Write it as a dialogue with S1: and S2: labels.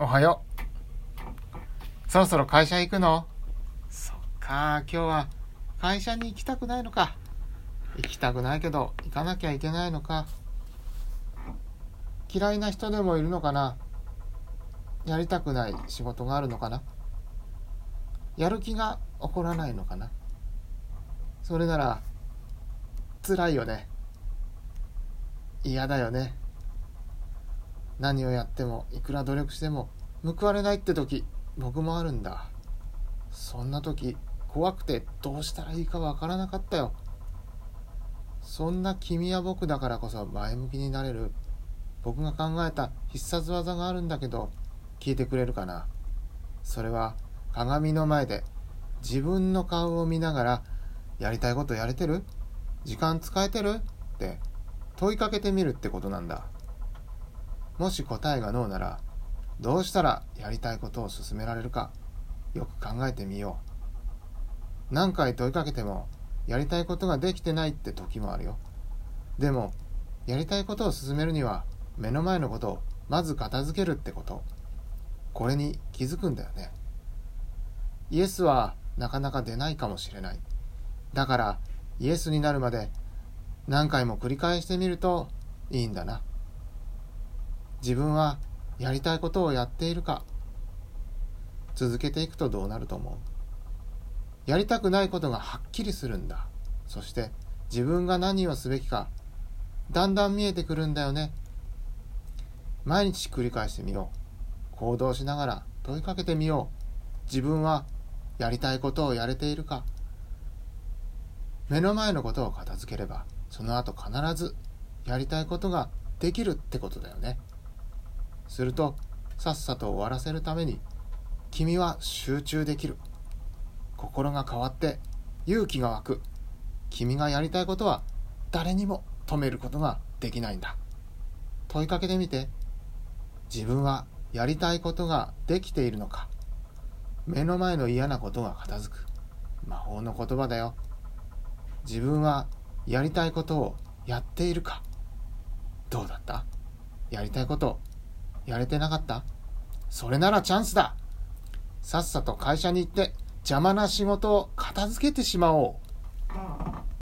S1: おはよう。そろそろ会社行くの？そっか、今日は会社に行きたくないのか。行きたくないけど、行かなきゃいけないのか。嫌いな人でもいるのかな？やりたくない仕事があるのかな？やる気が起こらないのかな？それなら、辛いよね。嫌だよね。何をやってもいくら努力しても報われないって時僕もあるんだ。そんな時怖くてどうしたらいいかわからなかったよ。そんな君や僕だからこそ前向きになれる。僕が考えた必殺技があるんだけど聞いてくれるかな。それは鏡の前で自分の顔を見ながらやりたいことやれてる？時間使えてる？って問いかけてみるってことなんだ。もし答えがノーならどうしたらやりたいことを進められるかよく考えてみよう。何回問いかけてもやりたいことができてないって時もあるよ。でもやりたいことを進めるには目の前のことをまず片付けるってこと。これに気づくんだよね。イエスはなかなか出ないかもしれない。だからイエスになるまで何回も繰り返してみるといいんだな。自分はやりたいことをやっているか続けていくとどうなると思う？やりたくないことがはっきりするんだ。そして自分が何をすべきかだんだん見えてくるんだよね。毎日繰り返してみよう。行動しながら問いかけてみよう。自分はやりたいことをやれているか。目の前のことを片付ければその後必ずやりたいことができるってことだよね。するとさっさと終わらせるために君は集中できる。心が変わって勇気が湧く。君がやりたいことは誰にも止めることができないんだ。問いかけてみて自分はやりたいことができているのか。目の前の嫌なことが片付く。魔法の言葉だよ。自分はやりたいことをやっているか。どうだった？やりたいことやれてなかった？それならチャンスだ。さっさと会社に行って邪魔な仕事を片付けてしまおう。